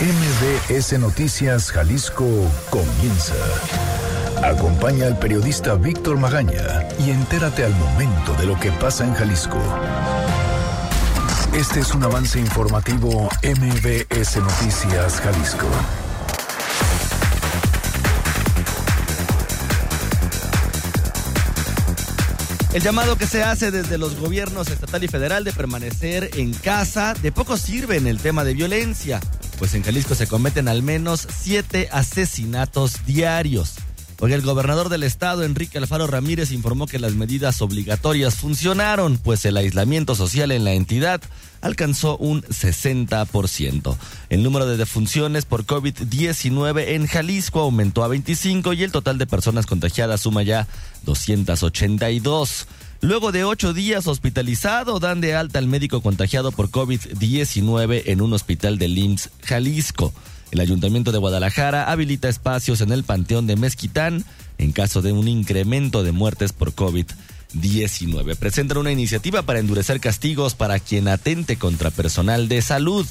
MBS Noticias Jalisco comienza. Acompaña al periodista Víctor Magaña y entérate al momento de lo que pasa en Jalisco. Este es un avance informativo MBS Noticias Jalisco. El llamado que se hace desde los gobiernos estatal y federal de permanecer en casa de poco sirve en el tema de violencia pues en Jalisco se cometen al menos siete asesinatos diarios. Hoy el gobernador del estado, Enrique Alfaro Ramírez, informó que las medidas obligatorias funcionaron, pues el aislamiento social en la entidad alcanzó un 60%. El número de defunciones por COVID-19 en Jalisco aumentó a 25 y el total de personas contagiadas suma ya 282. Luego de ocho días hospitalizado, dan de alta al médico contagiado por COVID-19 en un hospital de LIMS, Jalisco. El Ayuntamiento de Guadalajara habilita espacios en el Panteón de Mezquitán en caso de un incremento de muertes por COVID-19. Presentan una iniciativa para endurecer castigos para quien atente contra personal de salud.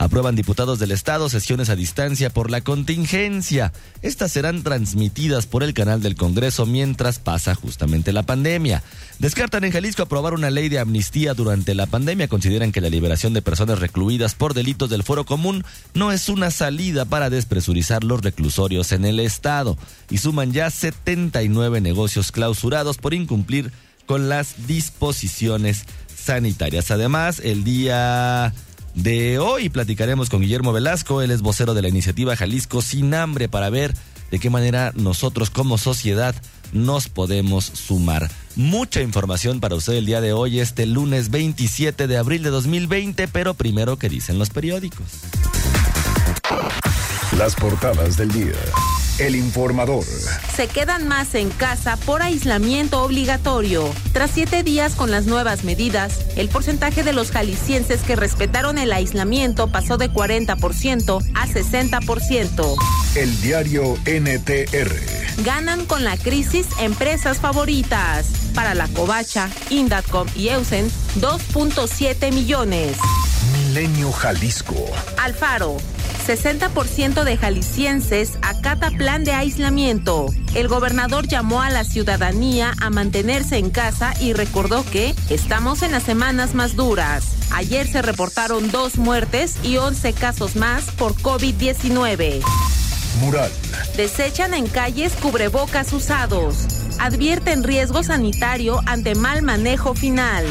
Aprueban diputados del Estado sesiones a distancia por la contingencia. Estas serán transmitidas por el canal del Congreso mientras pasa justamente la pandemia. Descartan en Jalisco aprobar una ley de amnistía durante la pandemia. Consideran que la liberación de personas recluidas por delitos del foro común no es una salida para despresurizar los reclusorios en el Estado. Y suman ya 79 negocios clausurados por incumplir con las disposiciones sanitarias. Además, el día de hoy platicaremos con Guillermo Velasco, él es vocero de la iniciativa Jalisco Sin Hambre para ver de qué manera nosotros como sociedad nos podemos sumar. Mucha información para usted el día de hoy, este lunes 27 de abril de 2020, pero primero que dicen los periódicos. Las portadas del día. El informador. Se quedan más en casa por aislamiento obligatorio. Tras siete días con las nuevas medidas, el porcentaje de los jaliscienses que respetaron el aislamiento pasó de 40% a 60%. El diario NTR. Ganan con la crisis empresas favoritas. Para la Covacha, Indatcom y Eusen, 2.7 millones. Milenio Jalisco. Alfaro, 60% de jaliscienses acata plan de aislamiento. El gobernador llamó a la ciudadanía a mantenerse en casa y recordó que estamos en las semanas más duras. Ayer se reportaron dos muertes y 11 casos más por COVID-19. Mural. Desechan en calles cubrebocas usados. Advierten riesgo sanitario ante mal manejo final.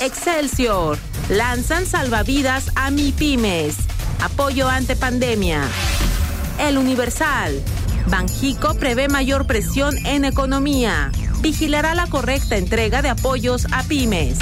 Excelsior. Lanzan salvavidas a MIPIMES. Apoyo ante pandemia. El Universal. Banjico prevé mayor presión en economía. Vigilará la correcta entrega de apoyos a pymes.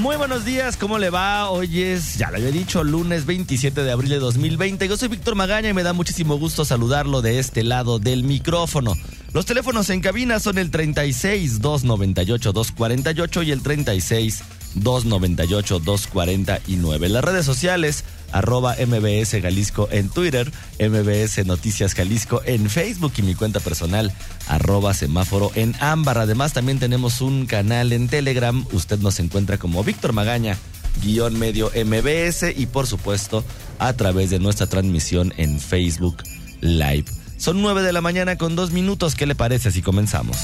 Muy buenos días, ¿cómo le va? Hoy es, ya lo había dicho, lunes 27 de abril de 2020. Yo soy Víctor Magaña y me da muchísimo gusto saludarlo de este lado del micrófono. Los teléfonos en cabina son el 36 298 248 y el 36 298 249. Las redes sociales arroba MBS Jalisco en Twitter, MBS Noticias Jalisco en Facebook y mi cuenta personal arroba semáforo en ámbar. Además también tenemos un canal en Telegram, usted nos encuentra como Víctor Magaña guion medio MBS y por supuesto a través de nuestra transmisión en Facebook Live. Son nueve de la mañana con dos minutos, ¿qué le parece si comenzamos?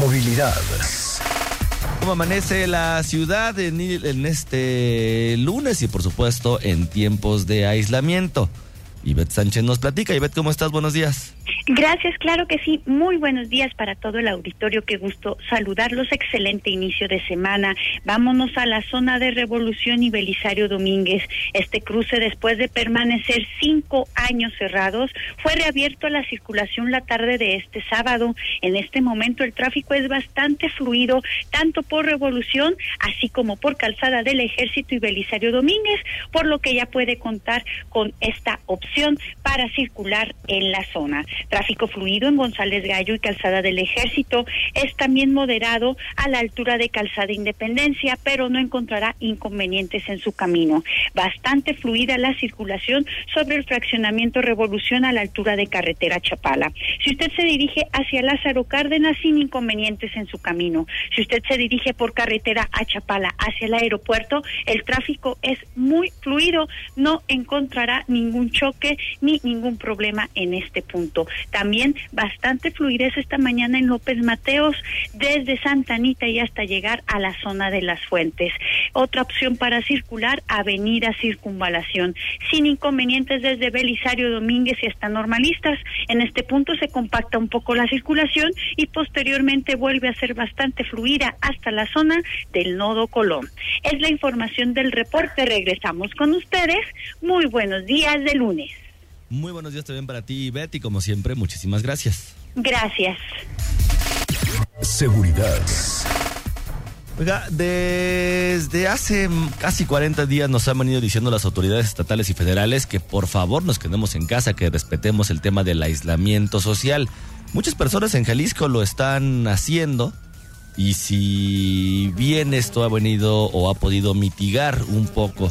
Movilidad. ¿Cómo amanece la ciudad en, en este lunes y por supuesto en tiempos de aislamiento? Ivette Sánchez nos platica. Ivette, ¿cómo estás? Buenos días. Gracias, claro que sí. Muy buenos días para todo el auditorio. Qué gusto saludarlos. Excelente inicio de semana. Vámonos a la zona de Revolución y Belisario Domínguez. Este cruce, después de permanecer cinco años cerrados, fue reabierto a la circulación la tarde de este sábado. En este momento el tráfico es bastante fluido, tanto por Revolución, así como por Calzada del Ejército y Belisario Domínguez, por lo que ya puede contar con esta opción para circular en la zona. Tráfico fluido en González Gallo y Calzada del Ejército es también moderado a la altura de Calzada Independencia, pero no encontrará inconvenientes en su camino. Bastante fluida la circulación sobre el fraccionamiento Revolución a la altura de Carretera Chapala. Si usted se dirige hacia Lázaro Cárdenas sin inconvenientes en su camino, si usted se dirige por carretera a Chapala hacia el aeropuerto, el tráfico es muy fluido, no encontrará ningún choque ni ningún problema en este punto. También bastante fluidez esta mañana en López Mateos, desde Santa Anita y hasta llegar a la zona de las fuentes. Otra opción para circular, Avenida Circunvalación, sin inconvenientes desde Belisario Domínguez y hasta Normalistas. En este punto se compacta un poco la circulación y posteriormente vuelve a ser bastante fluida hasta la zona del Nodo Colón. Es la información del reporte. Regresamos con ustedes. Muy buenos días de lunes. Muy buenos días también para ti, Betty. Como siempre, muchísimas gracias. Gracias. Seguridad. Oiga, desde hace casi 40 días nos han venido diciendo las autoridades estatales y federales que por favor nos quedemos en casa, que respetemos el tema del aislamiento social. Muchas personas en Jalisco lo están haciendo y si bien esto ha venido o ha podido mitigar un poco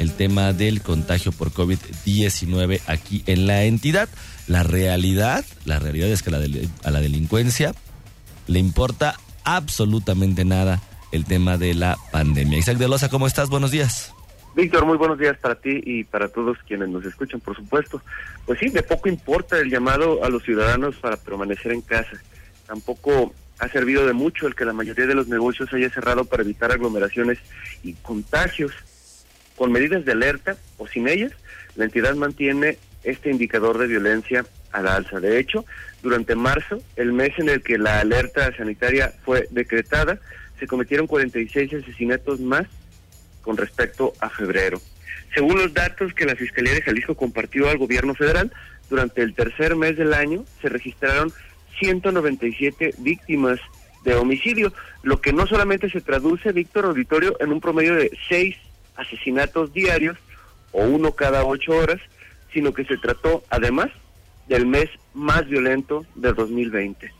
el tema del contagio por COVID-19 aquí en la entidad, la realidad, la realidad es que a la delincuencia le importa absolutamente nada el tema de la pandemia. Isaac de Loza, ¿cómo estás? Buenos días. Víctor, muy buenos días para ti y para todos quienes nos escuchan, por supuesto. Pues sí, de poco importa el llamado a los ciudadanos para permanecer en casa. Tampoco ha servido de mucho el que la mayoría de los negocios haya cerrado para evitar aglomeraciones y contagios. Con medidas de alerta o sin ellas, la entidad mantiene este indicador de violencia a la alza. De hecho, durante marzo, el mes en el que la alerta sanitaria fue decretada, se cometieron 46 asesinatos más con respecto a febrero. Según los datos que la Fiscalía de Jalisco compartió al gobierno federal, durante el tercer mes del año se registraron 197 víctimas de homicidio, lo que no solamente se traduce, Víctor Auditorio, en un promedio de seis asesinatos diarios o uno cada ocho horas, sino que se trató además del mes más violento de 2020.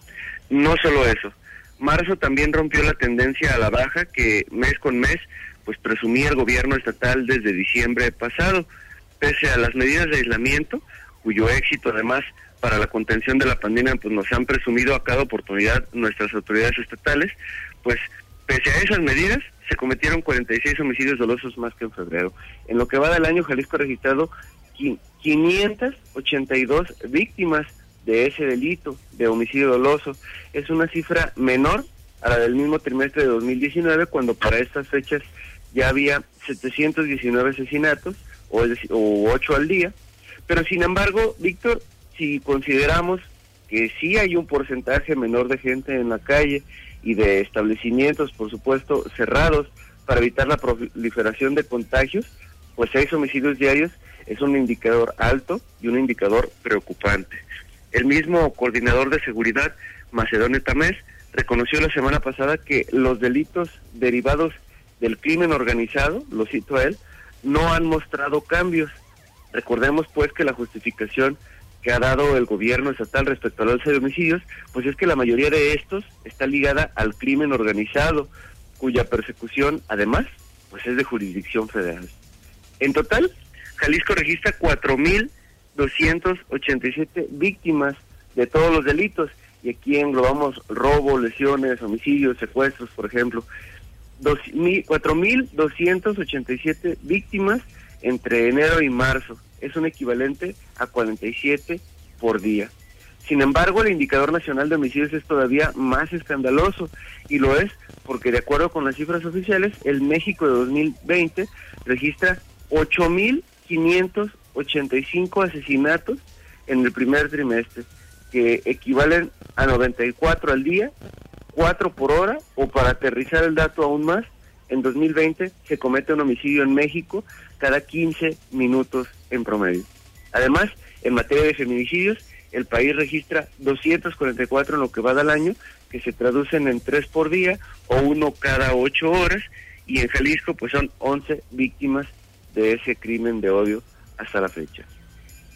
No solo eso, marzo también rompió la tendencia a la baja que mes con mes pues presumía el gobierno estatal desde diciembre pasado, pese a las medidas de aislamiento, cuyo éxito además para la contención de la pandemia pues nos han presumido a cada oportunidad nuestras autoridades estatales, pues pese a esas medidas se cometieron 46 homicidios dolosos más que en febrero. En lo que va del año Jalisco ha registrado 582 víctimas de ese delito de homicidio doloso. Es una cifra menor a la del mismo trimestre de 2019 cuando para estas fechas ya había 719 asesinatos o, o 8 al día. Pero sin embargo, Víctor, si consideramos que sí hay un porcentaje menor de gente en la calle y de establecimientos, por supuesto, cerrados para evitar la proliferación de contagios, pues seis homicidios diarios es un indicador alto y un indicador preocupante. El mismo coordinador de seguridad, Macedonio Tamés, reconoció la semana pasada que los delitos derivados del crimen organizado, lo cito a él, no han mostrado cambios. Recordemos pues que la justificación que ha dado el gobierno estatal respecto al alza de homicidios, pues es que la mayoría de estos está ligada al crimen organizado, cuya persecución además pues es de jurisdicción federal. En total, Jalisco registra 4.287 víctimas de todos los delitos y aquí englobamos robo, lesiones, homicidios, secuestros, por ejemplo. 4.287 víctimas entre enero y marzo. Es un equivalente a 47 por día. Sin embargo, el indicador nacional de homicidios es todavía más escandaloso y lo es porque de acuerdo con las cifras oficiales, el México de 2020 registra 8.585 asesinatos en el primer trimestre, que equivalen a 94 al día, 4 por hora, o para aterrizar el dato aún más, en 2020 se comete un homicidio en México cada 15 minutos en promedio. Además, en materia de feminicidios, el país registra 244 en lo que va del año, que se traducen en 3 por día o uno cada 8 horas, y en Jalisco pues son 11 víctimas de ese crimen de odio hasta la fecha.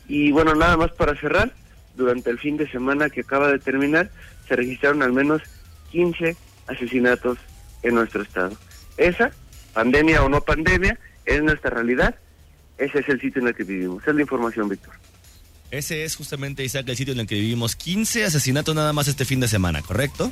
Y bueno, nada más para cerrar, durante el fin de semana que acaba de terminar, se registraron al menos 15 asesinatos en nuestro estado. Esa, pandemia o no pandemia, es nuestra realidad. Ese es el sitio en el que vivimos. Esa es la información, Víctor. Ese es justamente, Isaac, el sitio en el que vivimos. 15 asesinatos nada más este fin de semana, ¿correcto?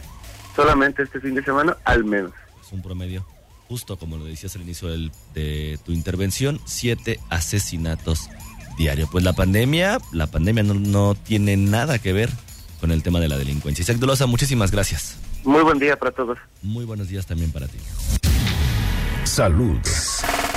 Solamente este fin de semana, al menos. Es un promedio, justo como lo decías al inicio de tu intervención, siete asesinatos diarios. Pues la pandemia, la pandemia no, no tiene nada que ver con el tema de la delincuencia. Isaac Dolosa, muchísimas gracias. Muy buen día para todos. Muy buenos días también para ti. Salud.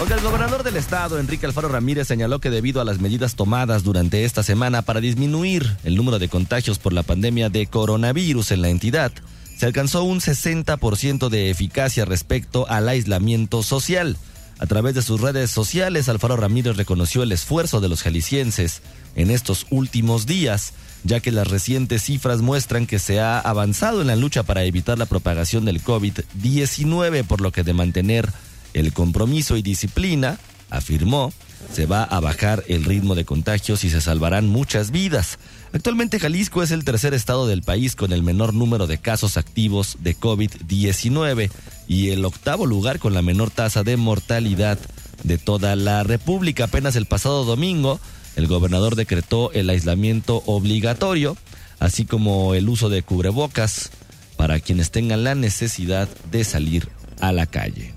El gobernador del estado, Enrique Alfaro Ramírez, señaló que debido a las medidas tomadas durante esta semana para disminuir el número de contagios por la pandemia de coronavirus en la entidad, se alcanzó un 60% de eficacia respecto al aislamiento social. A través de sus redes sociales, Alfaro Ramírez reconoció el esfuerzo de los jaliscienses en estos últimos días, ya que las recientes cifras muestran que se ha avanzado en la lucha para evitar la propagación del COVID-19, por lo que de mantener el compromiso y disciplina, afirmó, se va a bajar el ritmo de contagios y se salvarán muchas vidas. Actualmente Jalisco es el tercer estado del país con el menor número de casos activos de COVID-19 y el octavo lugar con la menor tasa de mortalidad de toda la República. Apenas el pasado domingo, el gobernador decretó el aislamiento obligatorio, así como el uso de cubrebocas para quienes tengan la necesidad de salir a la calle.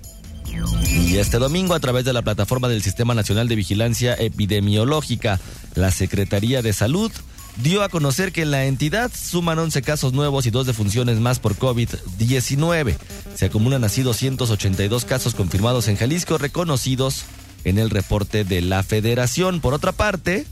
Y este domingo, a través de la plataforma del Sistema Nacional de Vigilancia Epidemiológica, la Secretaría de Salud dio a conocer que en la entidad suman 11 casos nuevos y dos defunciones más por COVID-19. Se acumulan así 282 casos confirmados en Jalisco, reconocidos en el reporte de la Federación. Por otra parte,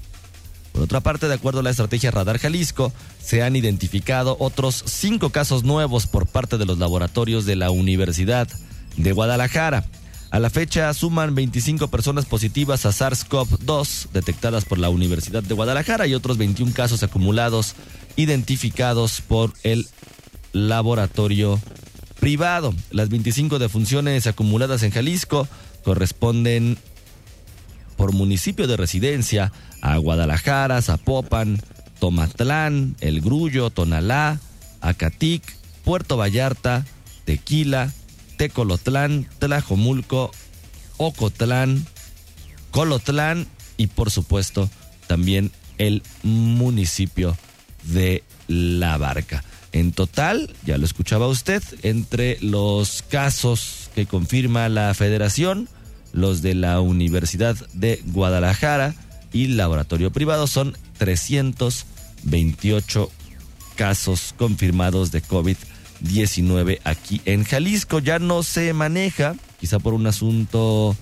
por otra parte, de acuerdo a la estrategia Radar Jalisco, se han identificado otros cinco casos nuevos por parte de los laboratorios de la Universidad de Guadalajara. A la fecha suman 25 personas positivas a SARS-CoV-2 detectadas por la Universidad de Guadalajara y otros 21 casos acumulados identificados por el laboratorio privado. Las 25 defunciones acumuladas en Jalisco corresponden por municipio de residencia a Guadalajara, Zapopan, Tomatlán, El Grullo, Tonalá, Acatic, Puerto Vallarta, Tequila, Tecolotlán, Tlajomulco, Ocotlán, Colotlán y por supuesto también el municipio de La Barca. En total, ya lo escuchaba usted, entre los casos que confirma la federación, los de la Universidad de Guadalajara y laboratorio privado son 328 casos confirmados de COVID-19 19 aquí en Jalisco. Ya no se maneja, quizá por un asunto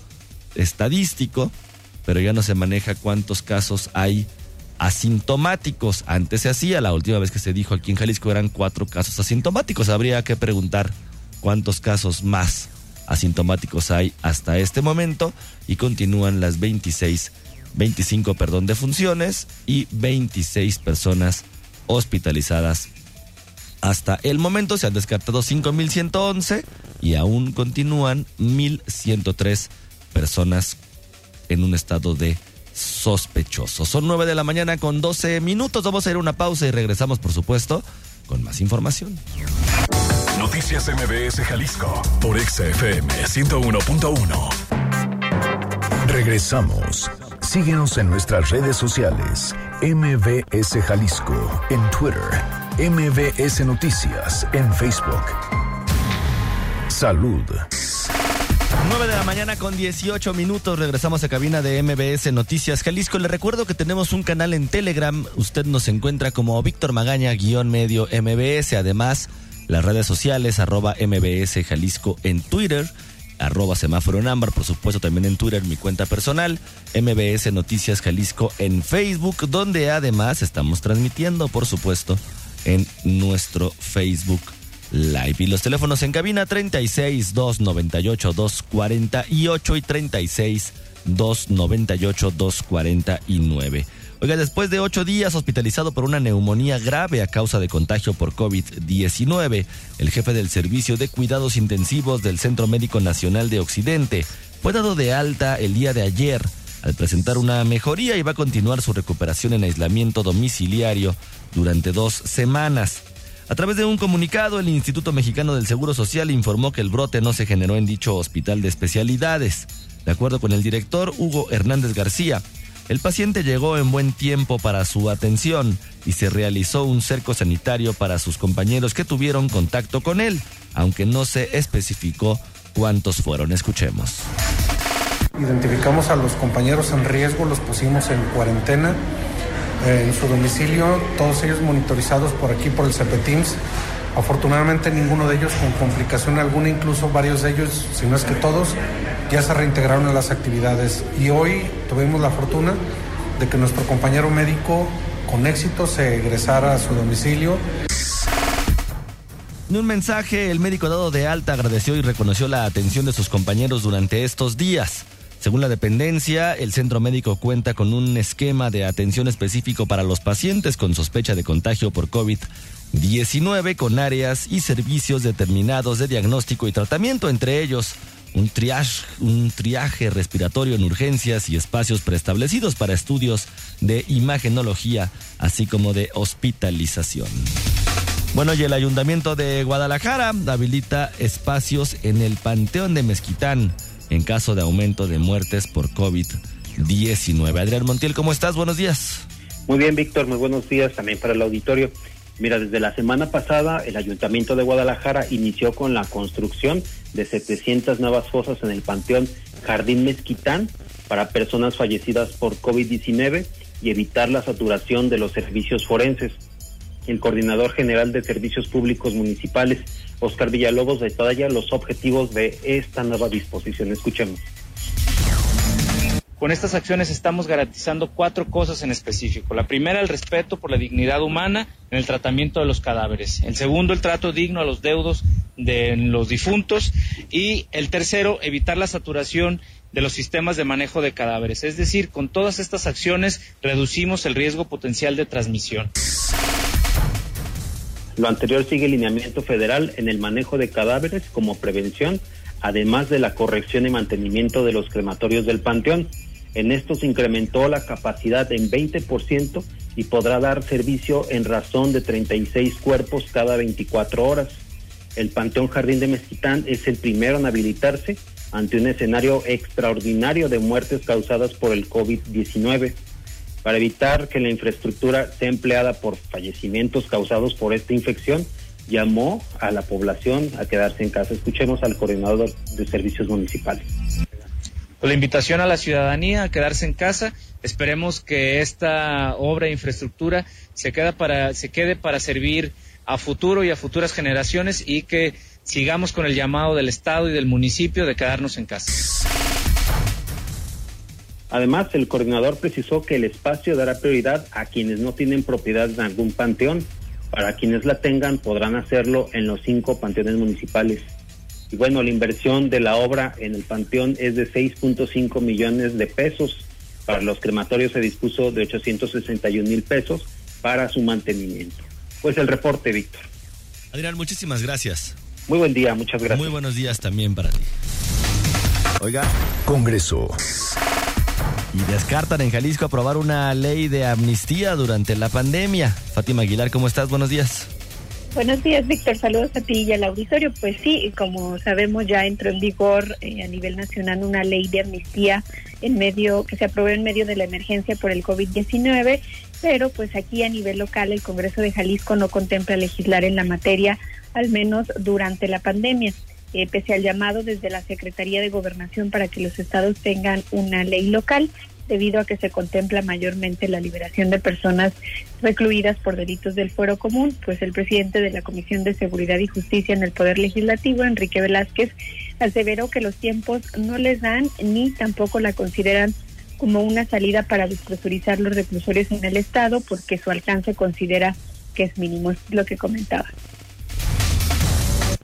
estadístico, pero ya no se maneja cuántos casos hay asintomáticos. Antes se hacía, la última vez que se dijo aquí en Jalisco eran cuatro casos asintomáticos. Habría que preguntar cuántos casos más asintomáticos hay hasta este momento y continúan las 26, 25, perdón, defunciones y 26 personas hospitalizadas hasta el momento se han descartado 5.111 y aún continúan 1.103 personas en un estado de sospechoso. Son 9 de la mañana con 12 minutos. Vamos a ir a una pausa y regresamos, por supuesto, con más información. Noticias MBS Jalisco por XFM 101.1. Regresamos. Síguenos en nuestras redes sociales. MBS Jalisco en Twitter MBS Noticias en Facebook. Salud. 9 de la mañana con 18 minutos. Regresamos a cabina de MBS Noticias Jalisco. Le recuerdo que tenemos un canal en Telegram. Usted nos encuentra como Víctor Magaña, guion medio MBS. Además, las redes sociales, arroba MBS Jalisco en Twitter arroba semáforo en ámbar, por supuesto también en Twitter, mi cuenta personal, MBS Noticias Jalisco en Facebook, donde además estamos transmitiendo, por supuesto, en nuestro Facebook Live. Y los teléfonos en cabina 36 298 248 y 36 298 249. Oiga, después de ocho días hospitalizado por una neumonía grave a causa de contagio por COVID-19, el jefe del Servicio de Cuidados Intensivos del Centro Médico Nacional de Occidente fue dado de alta el día de ayer al presentar una mejoría y va a continuar su recuperación en aislamiento domiciliario durante dos semanas. A través de un comunicado, el Instituto Mexicano del Seguro Social informó que el brote no se generó en dicho hospital de especialidades. De acuerdo con el director Hugo Hernández García, el paciente llegó en buen tiempo para su atención y se realizó un cerco sanitario para sus compañeros que tuvieron contacto con él, aunque no se especificó cuántos fueron. Escuchemos. Identificamos a los compañeros en riesgo, los pusimos en cuarentena en su domicilio, todos ellos monitorizados por aquí por el CEPETIMS. Afortunadamente ninguno de ellos con complicación alguna, incluso varios de ellos, si no es que todos, ya se reintegraron a las actividades. Y hoy tuvimos la fortuna de que nuestro compañero médico con éxito se egresara a su domicilio. En un mensaje, el médico dado de alta agradeció y reconoció la atención de sus compañeros durante estos días. Según la dependencia, el centro médico cuenta con un esquema de atención específico para los pacientes con sospecha de contagio por COVID-19 con áreas y servicios determinados de diagnóstico y tratamiento, entre ellos un un triaje respiratorio en urgencias y espacios preestablecidos para estudios de imagenología, así como de hospitalización. Bueno, y el Ayuntamiento de Guadalajara habilita espacios en el Panteón de Mezquitán en caso de aumento de muertes por COVID-19. Adrián Montiel, ¿cómo estás? Buenos días. Muy bien, Víctor, muy buenos días también para el auditorio. Mira, desde la semana pasada el Ayuntamiento de Guadalajara inició con la construcción de 700 nuevas fosas en el Panteón Jardín Mezquitán para personas fallecidas por COVID-19 y evitar la saturación de los servicios forenses. El coordinador general de Servicios Públicos Municipales, Oscar Villalobos detalla los objetivos de esta nueva disposición. Escuchemos. Con estas acciones estamos garantizando cuatro cosas en específico. La primera, el respeto por la dignidad humana en el tratamiento de los cadáveres. El segundo, el trato digno a los deudos de los difuntos. Y el tercero, evitar la saturación de los sistemas de manejo de cadáveres. Es decir, con todas estas acciones reducimos el riesgo potencial de transmisión. Lo anterior sigue el lineamiento federal en el manejo de cadáveres como prevención, además de la corrección y mantenimiento de los crematorios del Panteón. En esto se incrementó la capacidad en 20% y podrá dar servicio en razón de 36 cuerpos cada 24 horas. El Panteón Jardín de Mezquitán es el primero en habilitarse ante un escenario extraordinario de muertes causadas por el COVID-19 para evitar que la infraestructura sea empleada por fallecimientos causados por esta infección, llamó a la población a quedarse en casa. Escuchemos al coordinador de servicios municipales. la invitación a la ciudadanía a quedarse en casa, esperemos que esta obra de infraestructura se quede para servir a futuro y a futuras generaciones y que sigamos con el llamado del Estado y del municipio de quedarnos en casa. Además, el coordinador precisó que el espacio dará prioridad a quienes no tienen propiedad en algún panteón. Para quienes la tengan, podrán hacerlo en los cinco panteones municipales. Y bueno, la inversión de la obra en el panteón es de 6.5 millones de pesos. Para los crematorios se dispuso de 861 mil pesos para su mantenimiento. Pues el reporte, Víctor. Adrián, muchísimas gracias. Muy buen día, muchas gracias. Muy buenos días también para ti. Oiga. Congreso. Y descartan en Jalisco aprobar una ley de amnistía durante la pandemia. Fátima Aguilar, ¿cómo estás? Buenos días. Buenos días, Víctor. Saludos a ti y al auditorio. Pues sí, como sabemos, ya entró en vigor eh, a nivel nacional una ley de amnistía en medio que se aprobó en medio de la emergencia por el COVID-19, pero pues aquí a nivel local el Congreso de Jalisco no contempla legislar en la materia, al menos durante la pandemia. Eh, pese al llamado desde la Secretaría de Gobernación para que los estados tengan una ley local, debido a que se contempla mayormente la liberación de personas recluidas por delitos del fuero común, pues el presidente de la Comisión de Seguridad y Justicia en el Poder Legislativo, Enrique Velázquez, aseveró que los tiempos no les dan ni tampoco la consideran como una salida para despresurizar los reclusorios en el Estado, porque su alcance considera que es mínimo, es lo que comentaba.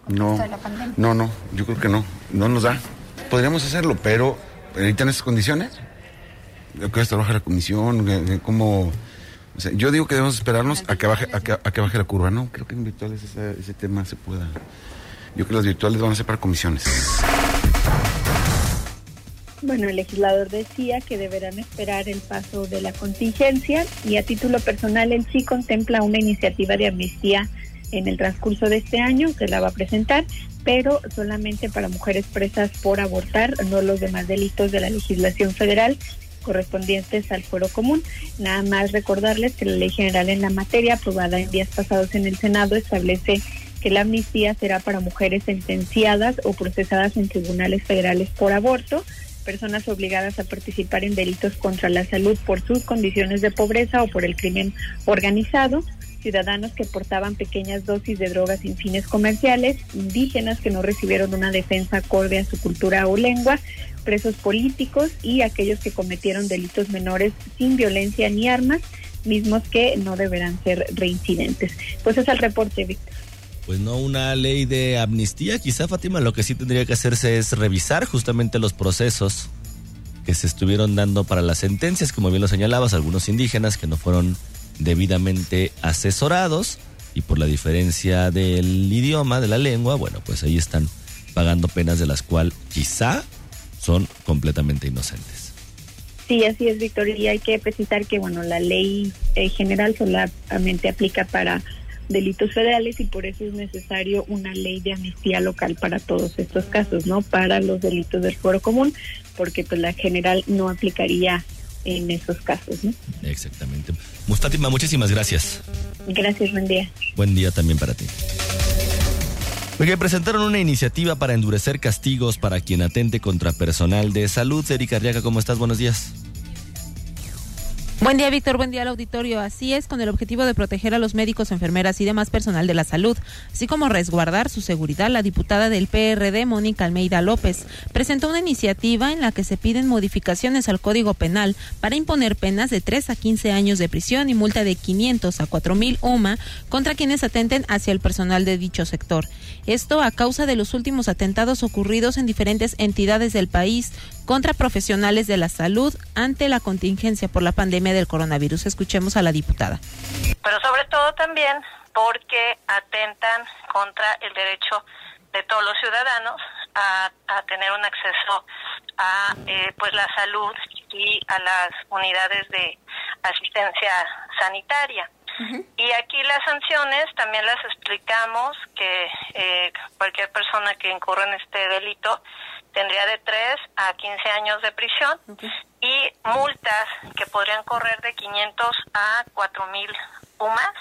No, no, no, yo creo que no, no nos da. Podríamos hacerlo, pero ahorita en esas condiciones, que trabaja la comisión, cómo... yo digo que debemos esperarnos a que baje, a que, baje la curva, ¿no? Creo que en virtuales ese, ese tema se pueda... Yo creo que las virtuales van a ser para comisiones. Bueno, el legislador decía que deberán esperar el paso de la contingencia y a título personal él sí contempla una iniciativa de amnistía en el transcurso de este año que la va a presentar, pero solamente para mujeres presas por abortar, no los demás delitos de la legislación federal correspondientes al fuero común. Nada más recordarles que la ley general en la materia aprobada en días pasados en el Senado establece que la amnistía será para mujeres sentenciadas o procesadas en tribunales federales por aborto, personas obligadas a participar en delitos contra la salud por sus condiciones de pobreza o por el crimen organizado, ciudadanos que portaban pequeñas dosis de drogas sin fines comerciales, indígenas que no recibieron una defensa acorde a su cultura o lengua, presos políticos y aquellos que cometieron delitos menores sin violencia ni armas, mismos que no deberán ser reincidentes. Pues es el reporte, Víctor pues no una ley de amnistía, quizá Fátima, lo que sí tendría que hacerse es revisar justamente los procesos que se estuvieron dando para las sentencias, como bien lo señalabas, algunos indígenas que no fueron debidamente asesorados y por la diferencia del idioma, de la lengua, bueno, pues ahí están pagando penas de las cuales quizá son completamente inocentes. Sí, así es, Victoria, hay que precisar que, bueno, la ley eh, general solamente aplica para delitos federales y por eso es necesario una ley de amnistía local para todos estos casos, ¿no? Para los delitos del foro común, porque pues la general no aplicaría en esos casos, ¿no? Exactamente. Mustatima, muchísimas gracias. Gracias, buen día. Buen día también para ti. Porque presentaron una iniciativa para endurecer castigos para quien atente contra personal de salud. Erika Arriaga, ¿cómo estás? Buenos días. Buen día, Víctor. Buen día al auditorio. Así es, con el objetivo de proteger a los médicos, enfermeras y demás personal de la salud, así como resguardar su seguridad, la diputada del PRD, Mónica Almeida López, presentó una iniciativa en la que se piden modificaciones al Código Penal para imponer penas de 3 a 15 años de prisión y multa de 500 a 4 mil UMA contra quienes atenten hacia el personal de dicho sector. Esto a causa de los últimos atentados ocurridos en diferentes entidades del país contra profesionales de la salud ante la contingencia por la pandemia del coronavirus. Escuchemos a la diputada. Pero sobre todo también porque atentan contra el derecho de todos los ciudadanos a, tener un acceso a eh, pues la salud y a las unidades de asistencia sanitaria. Y aquí las sanciones también las explicamos que eh, cualquier persona que incurra en este delito tendría de 3 a 15 años de prisión y multas que podrían correr de 500 a 4 mil UMAS,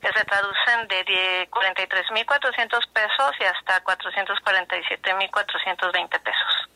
que se traducen de 43.400 pesos y hasta 447.420 pesos.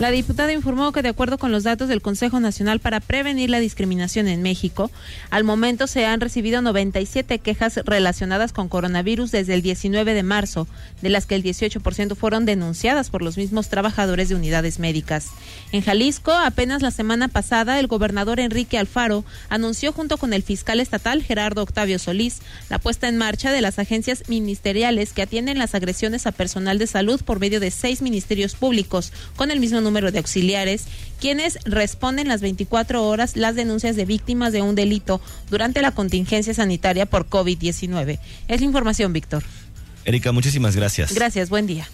La diputada informó que de acuerdo con los datos del Consejo Nacional para Prevenir la Discriminación en México, al momento se han recibido 97 quejas relacionadas con coronavirus desde el 19 de marzo, de las que el 18% fueron denunciadas por los mismos trabajadores de unidades médicas. En Jalisco, apenas la semana pasada, el gobernador Enrique Alfaro anunció junto con el fiscal estatal Gerardo Octavio Solís la puesta en marcha de las agencias ministeriales que atienden las agresiones a personal de salud por medio de seis ministerios públicos, con el mismo número de auxiliares, quienes responden las 24 horas las denuncias de víctimas de un delito durante la contingencia sanitaria por COVID-19. Es la información, Víctor. Erika, muchísimas gracias. Gracias, buen día.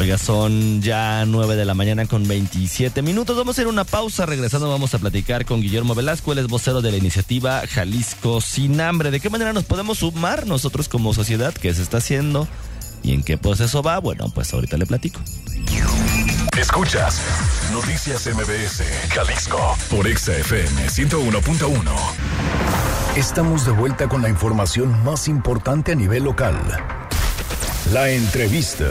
Oiga, son ya 9 de la mañana con 27 minutos. Vamos a hacer una pausa. Regresando, vamos a platicar con Guillermo Velasco, él es vocero de la iniciativa Jalisco Sin Hambre. ¿De qué manera nos podemos sumar nosotros como sociedad? ¿Qué se está haciendo? ¿Y en qué proceso va? Bueno, pues ahorita le platico. Escuchas Noticias MBS, Jalisco, por XFM 101.1. Estamos de vuelta con la información más importante a nivel local. La entrevista.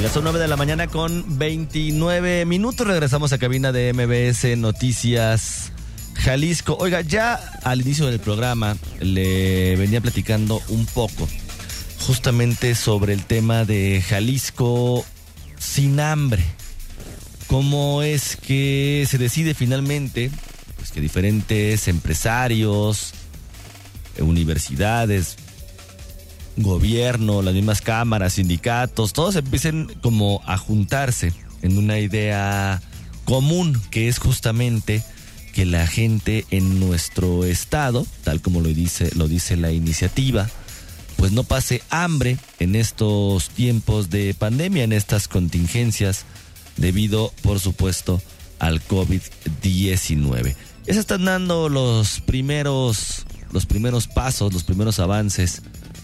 Ya son 9 de la mañana con 29 minutos. Regresamos a cabina de MBS Noticias Jalisco. Oiga, ya al inicio del programa le venía platicando un poco justamente sobre el tema de Jalisco sin hambre. ¿Cómo es que se decide finalmente pues que diferentes empresarios, universidades, gobierno, las mismas cámaras, sindicatos, todos empiecen como a juntarse en una idea común que es justamente que la gente en nuestro estado, tal como lo dice, lo dice la iniciativa, pues no pase hambre en estos tiempos de pandemia, en estas contingencias, debido, por supuesto, al COVID-19. Ya se están dando los primeros, los primeros pasos, los primeros avances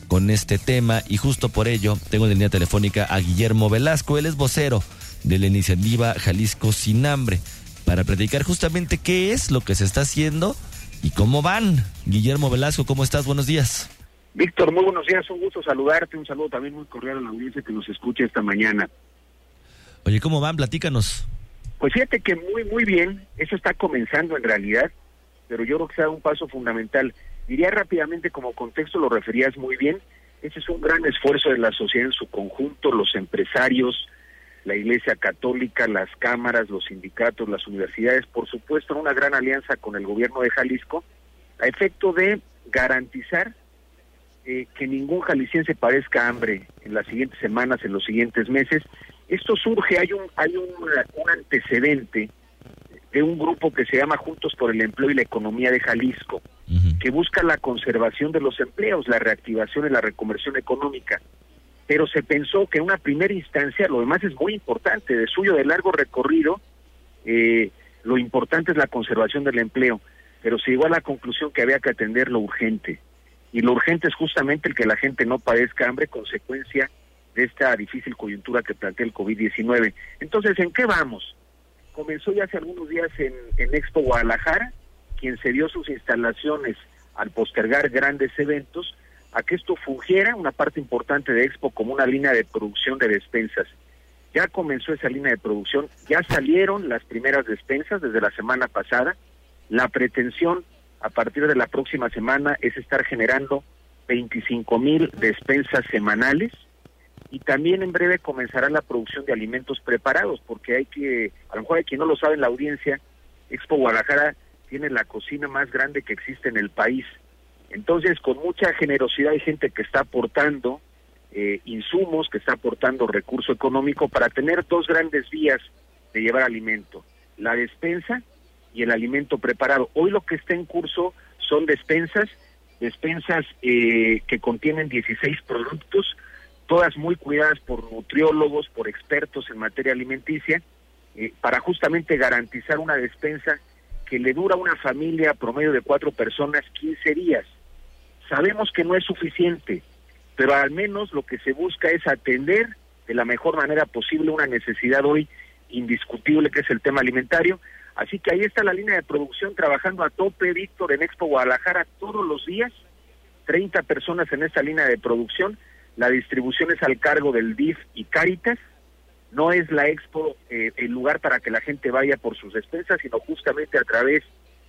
con este tema y justo por ello tengo en línea telefónica a Guillermo Velasco, él es vocero de la iniciativa Jalisco Sin Hambre, para platicar justamente qué es lo que se está haciendo y cómo van. Guillermo Velasco, ¿cómo estás? Buenos días. Víctor, muy buenos días, un gusto saludarte, un saludo también muy cordial a la audiencia que nos escucha esta mañana. Oye, ¿cómo van? Platícanos. Pues fíjate que muy, muy bien, eso está comenzando en realidad, pero yo creo que sea un paso fundamental. Diría rápidamente, como contexto lo referías muy bien, ese es un gran esfuerzo de la sociedad en su conjunto, los empresarios, la Iglesia Católica, las cámaras, los sindicatos, las universidades, por supuesto, una gran alianza con el gobierno de Jalisco, a efecto de garantizar eh, que ningún jalisciense padezca hambre en las siguientes semanas, en los siguientes meses. Esto surge, hay un, hay un antecedente de un grupo que se llama Juntos por el Empleo y la Economía de Jalisco, que busca la conservación de los empleos, la reactivación y la reconversión económica. Pero se pensó que en una primera instancia, lo demás es muy importante, de suyo de largo recorrido, eh, lo importante es la conservación del empleo, pero se llegó a la conclusión que había que atender lo urgente. Y lo urgente es justamente el que la gente no padezca hambre, consecuencia de esta difícil coyuntura que plantea el COVID-19. Entonces, ¿en qué vamos? Comenzó ya hace algunos días en, en Expo Guadalajara, quien sus instalaciones al postergar grandes eventos, a que esto fungiera una parte importante de Expo como una línea de producción de despensas. Ya comenzó esa línea de producción, ya salieron las primeras despensas desde la semana pasada. La pretensión a partir de la próxima semana es estar generando 25 mil despensas semanales y también en breve comenzará la producción de alimentos preparados, porque hay que, a lo mejor hay quien no lo sabe en la audiencia, Expo Guadalajara tiene la cocina más grande que existe en el país. Entonces, con mucha generosidad hay gente que está aportando eh, insumos, que está aportando recurso económico para tener dos grandes vías de llevar alimento, la despensa y el alimento preparado. Hoy lo que está en curso son despensas, despensas eh, que contienen 16 productos, todas muy cuidadas por nutriólogos, por expertos en materia alimenticia, eh, para justamente garantizar una despensa que le dura una familia promedio de cuatro personas 15 días. Sabemos que no es suficiente, pero al menos lo que se busca es atender de la mejor manera posible una necesidad hoy indiscutible que es el tema alimentario. Así que ahí está la línea de producción trabajando a tope, Víctor, en Expo Guadalajara todos los días, 30 personas en esta línea de producción. La distribución es al cargo del DIF y Caritas. No es la Expo eh, el lugar para que la gente vaya por sus despensas, sino justamente a través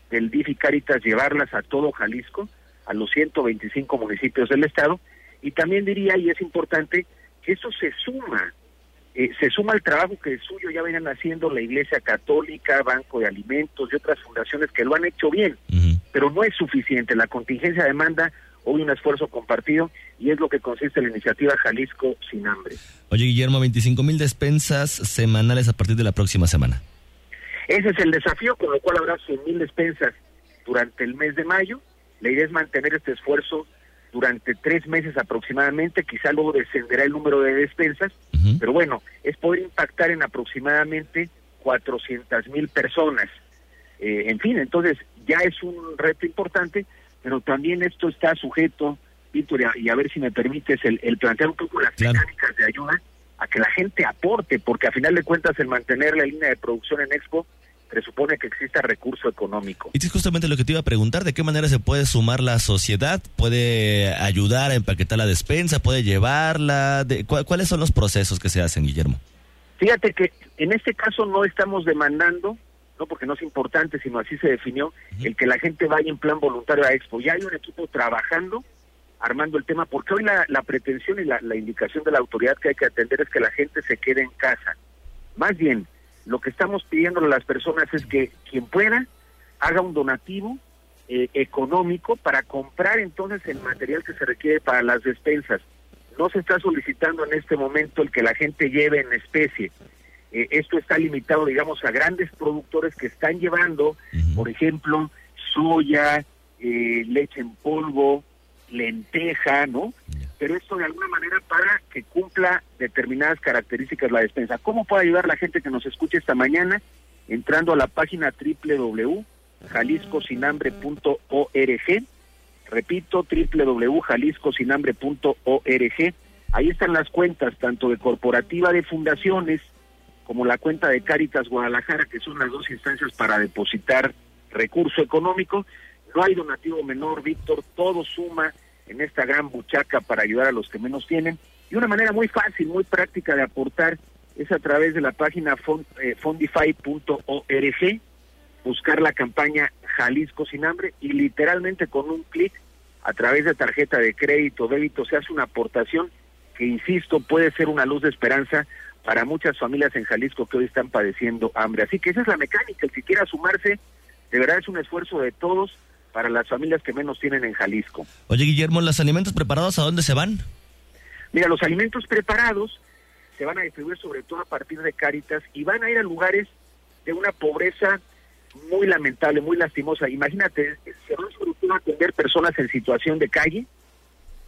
del DIF y Caritas llevarlas a todo Jalisco, a los 125 municipios del estado. Y también diría, y es importante, que eso se suma eh, se suma al trabajo que el suyo ya venían haciendo la Iglesia Católica, Banco de Alimentos y otras fundaciones que lo han hecho bien, pero no es suficiente. La contingencia demanda hoy un esfuerzo compartido y es lo que consiste la iniciativa Jalisco Sin Hambre. Oye, Guillermo, 25 mil despensas semanales a partir de la próxima semana. Ese es el desafío, con lo cual habrá 100 mil despensas durante el mes de mayo. La idea es mantener este esfuerzo durante tres meses aproximadamente, quizá luego descenderá el número de despensas, pero bueno, es poder impactar en aproximadamente 400 mil personas. Eh, en fin, entonces ya es un reto importante, pero también esto está sujeto, Víctor, y a ver si me permites el, el plantear un poco las mecánicas de ayuda a que la gente aporte, porque a final de cuentas el mantener la línea de producción en Expo presupone que exista recurso económico. Y es justamente lo que te iba a preguntar, ¿de qué manera se puede sumar la sociedad? ¿Puede ayudar a empaquetar la despensa? ¿Puede llevarla? De, ¿Cuáles son los procesos que se hacen, Guillermo? Fíjate que en este caso no estamos demandando, no porque no es importante, sino así se definió, el que la gente vaya en plan voluntario a Expo. Ya hay un equipo trabajando, armando el tema, porque hoy la, la pretensión y la, la indicación de la autoridad que hay que atender es que la gente se quede en casa. Más bien, lo que estamos pidiéndole a las personas es que quien pueda haga un donativo eh, económico para comprar entonces el material que se requiere para las despensas. No se está solicitando en este momento el que la gente lleve en especie. Eh, esto está limitado, digamos, a grandes productores que están llevando, por ejemplo, soya, eh, leche en polvo, lenteja, ¿no? Pero esto de alguna manera para que cumpla determinadas características la despensa. ¿Cómo puede ayudar la gente que nos escuche esta mañana? Entrando a la página www.jaliscosinhambre.org. Repito, www.jaliscosinhambre.org. Ahí están las cuentas, tanto de corporativa de fundaciones como la cuenta de Cáritas Guadalajara, que son las dos instancias para depositar recurso económico. No hay donativo menor, Víctor, todo suma en esta gran buchaca para ayudar a los que menos tienen. Y una manera muy fácil, muy práctica de aportar es a través de la página eh, fondify.org, buscar la campaña Jalisco sin hambre y literalmente con un clic a través de tarjeta de crédito, débito, se hace una aportación que, insisto, puede ser una luz de esperanza para muchas familias en Jalisco que hoy están padeciendo hambre. Así que esa es la mecánica, el que quiera sumarse, de verdad es un esfuerzo de todos para las familias que menos tienen en Jalisco. Oye, Guillermo, ¿los alimentos preparados a dónde se van? Mira, los alimentos preparados se van a distribuir sobre todo a partir de Cáritas y van a ir a lugares de una pobreza muy lamentable, muy lastimosa. Imagínate, se van sobre todo a atender personas en situación de calle,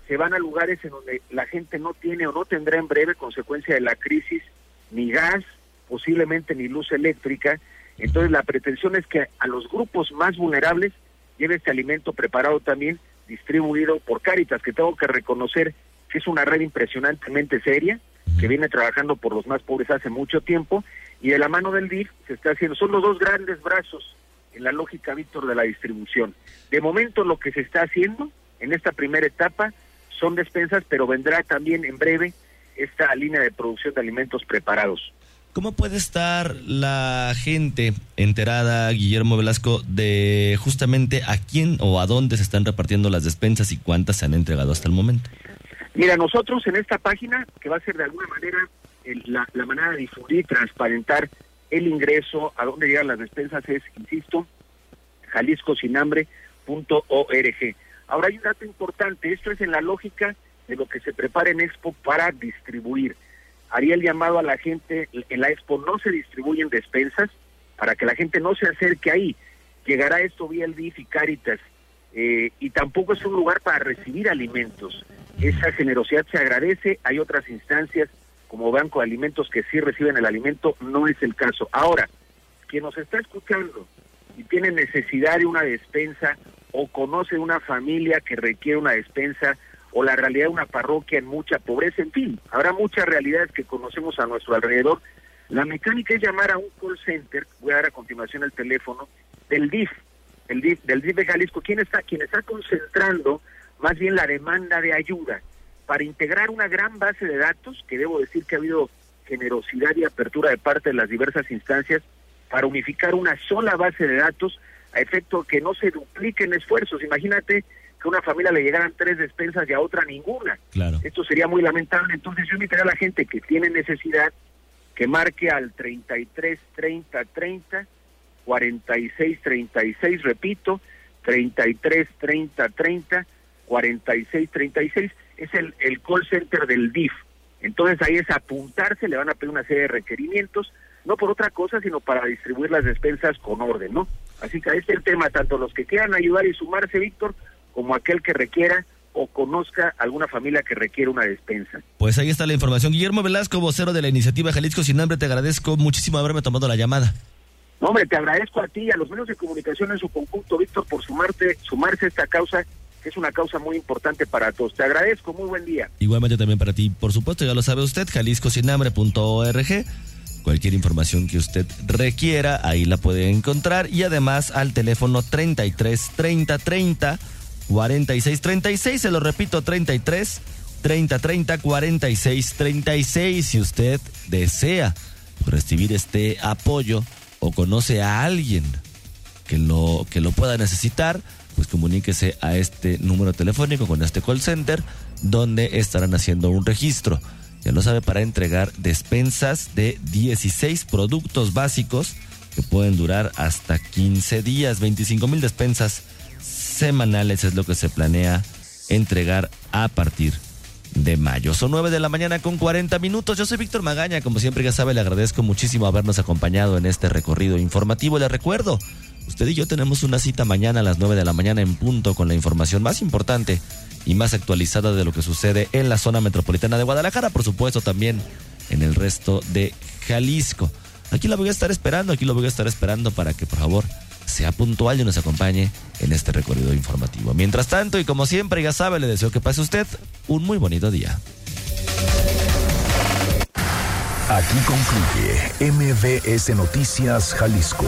se van a lugares en donde la gente no tiene o no tendrá en breve consecuencia de la crisis ni gas, posiblemente ni luz eléctrica. Entonces la pretensión es que a los grupos más vulnerables lleve este alimento preparado también, distribuido por Cáritas, que tengo que reconocer que es una red impresionantemente seria, que viene trabajando por los más pobres hace mucho tiempo, y de la mano del DIF se está haciendo, son los dos grandes brazos en la lógica, Víctor, de la distribución. De momento lo que se está haciendo en esta primera etapa son despensas, pero vendrá también en breve esta línea de producción de alimentos preparados. ¿Cómo puede estar la gente enterada, Guillermo Velasco, de justamente a quién o a dónde se están repartiendo las despensas y cuántas se han entregado hasta el momento? Mira, nosotros en esta página, que va a ser de alguna manera la, la manera de difundir, transparentar el ingreso, a dónde llegan las despensas, es, insisto, jaliscosinhambre.org. Ahora hay un dato importante, esto es en la lógica de lo que se prepara en Expo para distribuir. Haría el llamado a la gente, en la Expo no se distribuyen despensas, para que la gente no se acerque ahí. Llegará esto vía el DIF y Caritas, eh, y tampoco es un lugar para recibir alimentos. Esa generosidad se agradece, hay otras instancias como Banco de Alimentos que sí reciben el alimento, no es el caso. Ahora, quien nos está escuchando y tiene necesidad de una despensa o conoce una familia que requiere una despensa o la realidad de una parroquia en mucha pobreza, en fin, habrá muchas realidades que conocemos a nuestro alrededor. La mecánica es llamar a un call center, voy a dar a continuación el teléfono, del DIF, el DIF del DIF de Jalisco, ¿quién está, quien está concentrando más bien la demanda de ayuda para integrar una gran base de datos, que debo decir que ha habido generosidad y apertura de parte de las diversas instancias, para unificar una sola base de datos a efecto que no se dupliquen esfuerzos. Imagínate que a una familia le llegaran tres despensas y a otra ninguna. Claro. Esto sería muy lamentable. Entonces yo invitaría a la gente que tiene necesidad que marque al 33 30 30 46 36, repito, 33 30 30 46 36, es el, el call center del DIF. Entonces ahí es apuntarse, le van a pedir una serie de requerimientos, no por otra cosa, sino para distribuir las despensas con orden, ¿no? Así que ahí está el tema, tanto los que quieran ayudar y sumarse, Víctor, como aquel que requiera o conozca alguna familia que requiere una despensa. Pues ahí está la información. Guillermo Velasco, vocero de la iniciativa Jalisco Sin Hambre, te agradezco muchísimo haberme tomado la llamada. No, hombre, te agradezco a ti y a los medios de comunicación en su conjunto, Víctor, por sumarte, sumarse a esta causa que es una causa muy importante para todos. Te agradezco, muy buen día. Igualmente también para ti, por supuesto, ya lo sabe usted, jaliscosinhambre.org. Cualquier información que usted requiera, ahí la puede encontrar. Y además al teléfono 33 30 30 46 36. Se lo repito, 33 30 30 46 36. Si usted desea recibir este apoyo o conoce a alguien que lo, que lo pueda necesitar, pues comuníquese a este número telefónico con este call center donde estarán haciendo un registro ya lo sabe, para entregar despensas de 16 productos básicos que pueden durar hasta 15 días. 25 mil despensas semanales es lo que se planea entregar a partir de mayo. Son 9 de la mañana con 40 minutos. Yo soy Víctor Magaña. Como siempre ya sabe, le agradezco muchísimo habernos acompañado en este recorrido informativo. Le recuerdo, usted y yo tenemos una cita mañana a las 9 de la mañana en punto con la información más importante y más actualizada de lo que sucede en la zona metropolitana de Guadalajara, por supuesto también en el resto de Jalisco. Aquí la voy a estar esperando, aquí lo voy a estar esperando para que por favor sea puntual y nos acompañe en este recorrido informativo. Mientras tanto, y como siempre, ya sabe, le deseo que pase usted un muy bonito día. Aquí concluye MBS Noticias Jalisco.